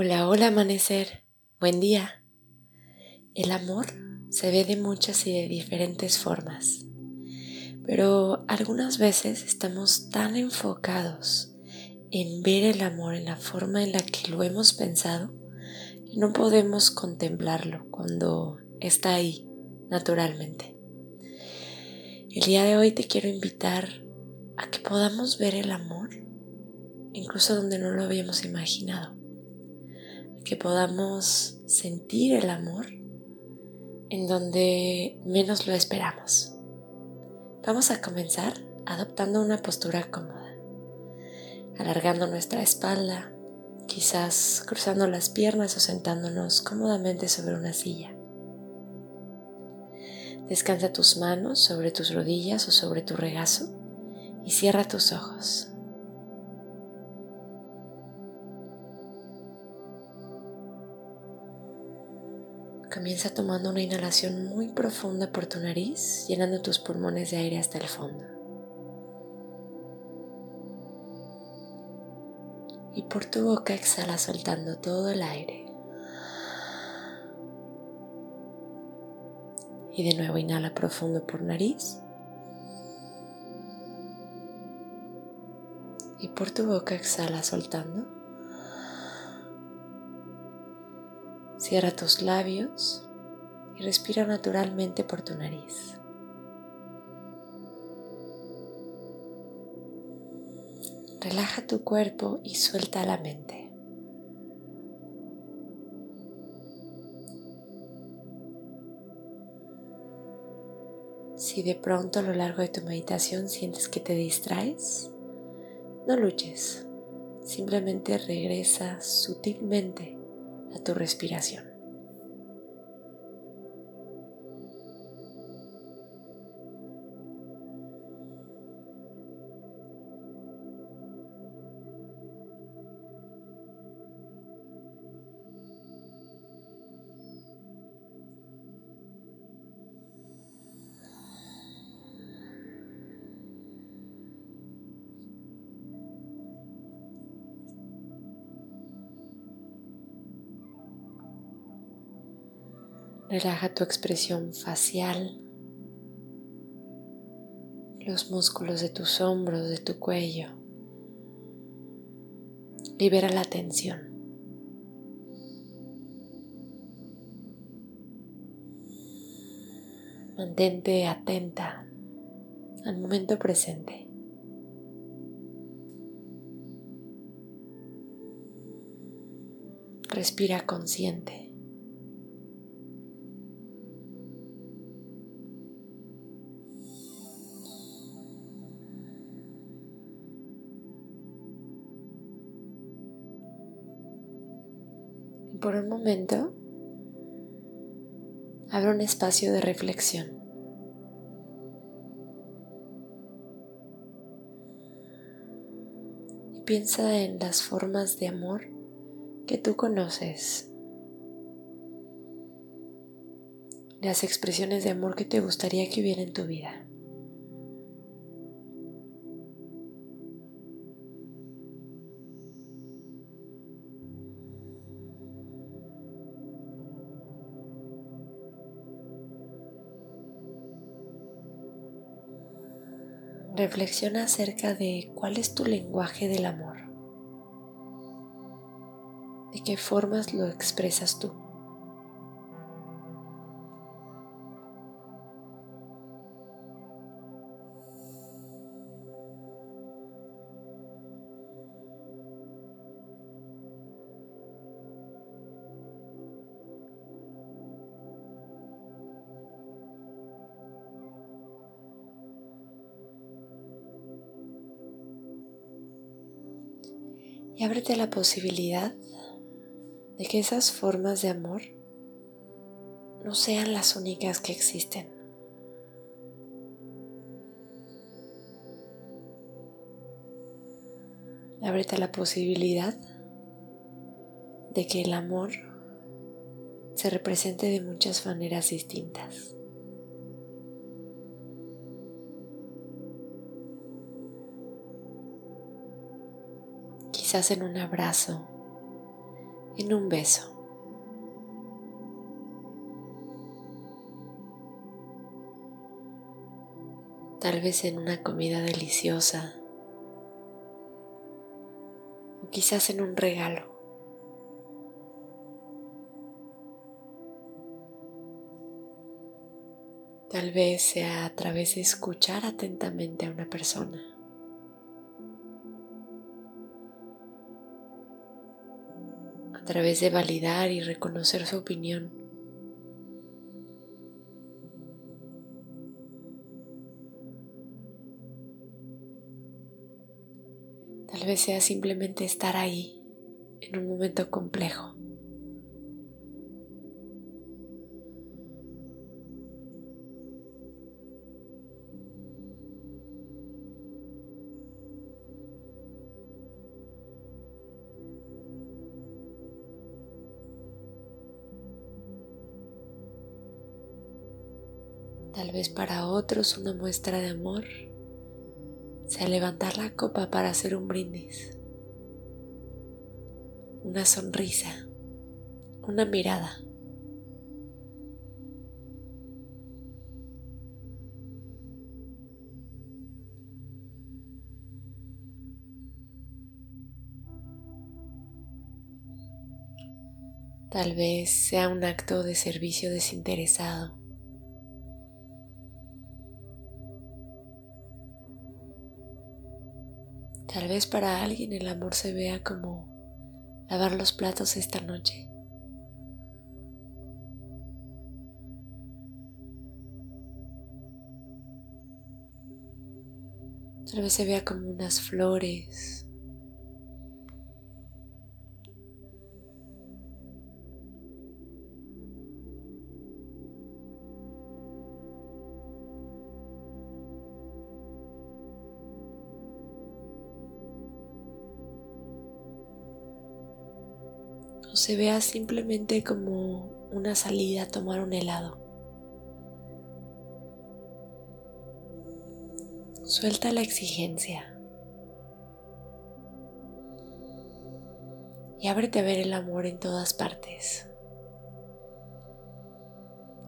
Hola, hola amanecer, buen día. El amor se ve de muchas y de diferentes formas, pero algunas veces estamos tan enfocados en ver el amor en la forma en la que lo hemos pensado que no podemos contemplarlo cuando está ahí naturalmente. El día de hoy te quiero invitar a que podamos ver el amor incluso donde no lo habíamos imaginado que podamos sentir el amor en donde menos lo esperamos. Vamos a comenzar adoptando una postura cómoda, alargando nuestra espalda, quizás cruzando las piernas o sentándonos cómodamente sobre una silla. Descansa tus manos sobre tus rodillas o sobre tu regazo y cierra tus ojos. Comienza tomando una inhalación muy profunda por tu nariz, llenando tus pulmones de aire hasta el fondo. Y por tu boca exhala soltando todo el aire. Y de nuevo inhala profundo por nariz. Y por tu boca exhala soltando. Cierra tus labios y respira naturalmente por tu nariz. Relaja tu cuerpo y suelta la mente. Si de pronto a lo largo de tu meditación sientes que te distraes, no luches, simplemente regresa sutilmente tu respiración. Relaja tu expresión facial, los músculos de tus hombros, de tu cuello. Libera la tensión. Mantente atenta al momento presente. Respira consciente. Por un momento, abre un espacio de reflexión. Y piensa en las formas de amor que tú conoces, las expresiones de amor que te gustaría que hubiera en tu vida. Reflexiona acerca de cuál es tu lenguaje del amor. ¿De qué formas lo expresas tú? Y ábrete la posibilidad de que esas formas de amor no sean las únicas que existen. Ábrete la posibilidad de que el amor se represente de muchas maneras distintas. Quizás en un abrazo, en un beso. Tal vez en una comida deliciosa o quizás en un regalo. Tal vez sea a través de escuchar atentamente a una persona. Través de validar y reconocer su opinión. Tal vez sea simplemente estar ahí en un momento complejo. Tal vez para otros una muestra de amor sea levantar la copa para hacer un brindis, una sonrisa, una mirada. Tal vez sea un acto de servicio desinteresado. Tal vez para alguien el amor se vea como lavar los platos esta noche. Tal vez se vea como unas flores, se vea simplemente como una salida a tomar un helado. Suelta la exigencia. Y ábrete a ver el amor en todas partes.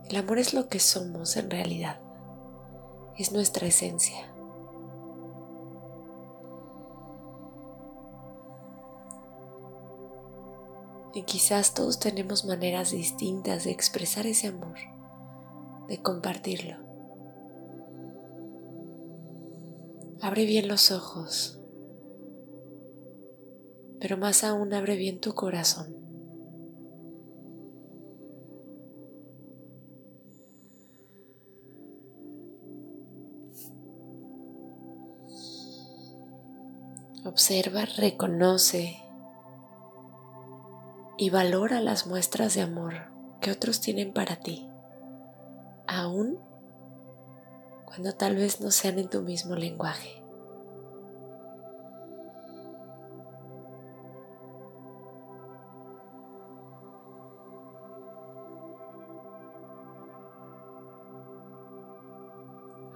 El amor es lo que somos en realidad. Es nuestra esencia. Y quizás todos tenemos maneras distintas de expresar ese amor, de compartirlo. Abre bien los ojos, pero más aún abre bien tu corazón. Observa, reconoce y valora las muestras de amor que otros tienen para ti, aun cuando tal vez no sean en tu mismo lenguaje.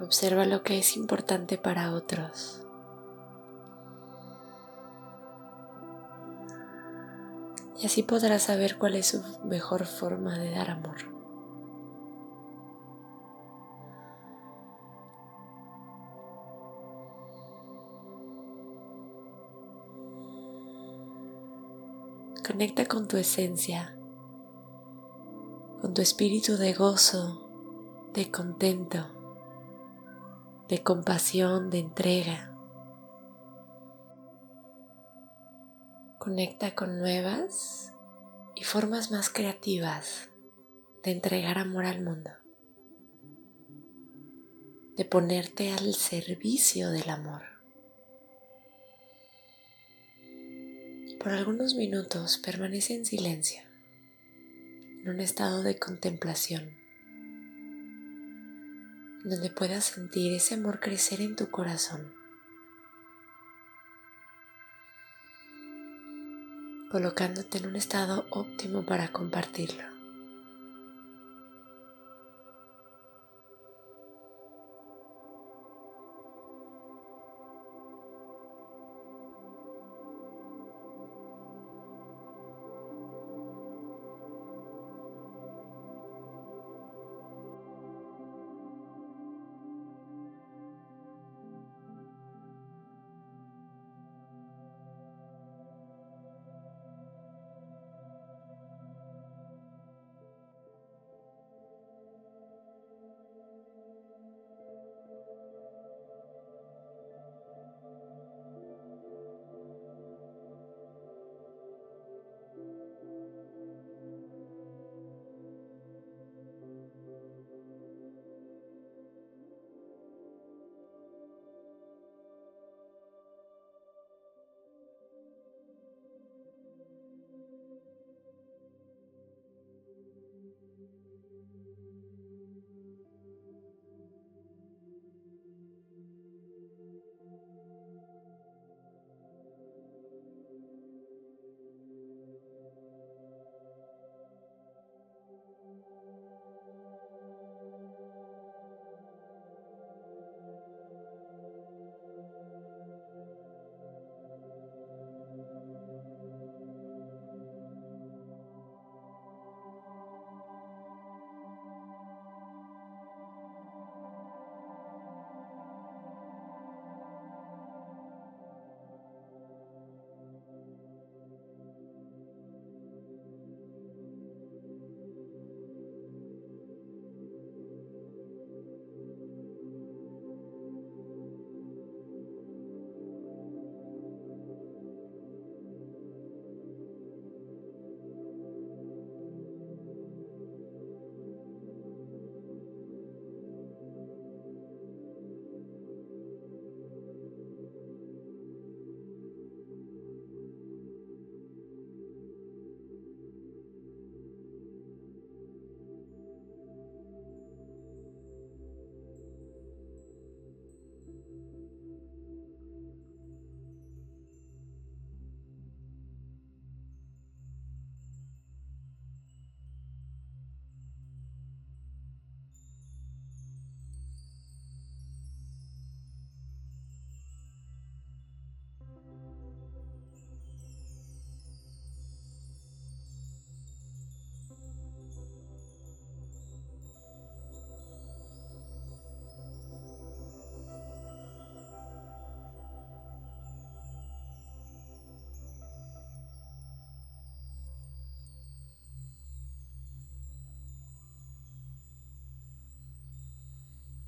Observa lo que es importante para otros. Y así podrás saber cuál es su mejor forma de dar amor. Conecta con tu esencia, con tu espíritu de gozo, de contento, de compasión, de entrega. Conecta con nuevas y formas más creativas de entregar amor al mundo, de ponerte al servicio del amor. Por algunos minutos permanece en silencio, en un estado de contemplación, donde puedas sentir ese amor crecer en tu corazón. Colocándote en un estado óptimo para compartirlo.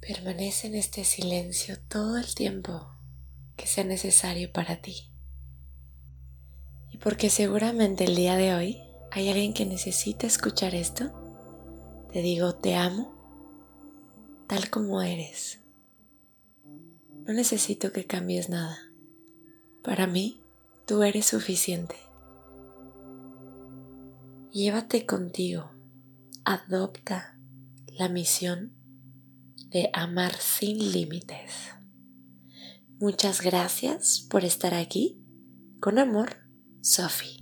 Permanece en este silencio todo el tiempo que sea necesario para ti. Y porque seguramente el día de hoy hay alguien que necesita escuchar esto, te digo, te amo tal como eres. No necesito que cambies nada. Para mí, tú eres suficiente. Llévate contigo. Adopta la misión de amar sin límites. Muchas gracias por estar aquí. Con amor, Sophie.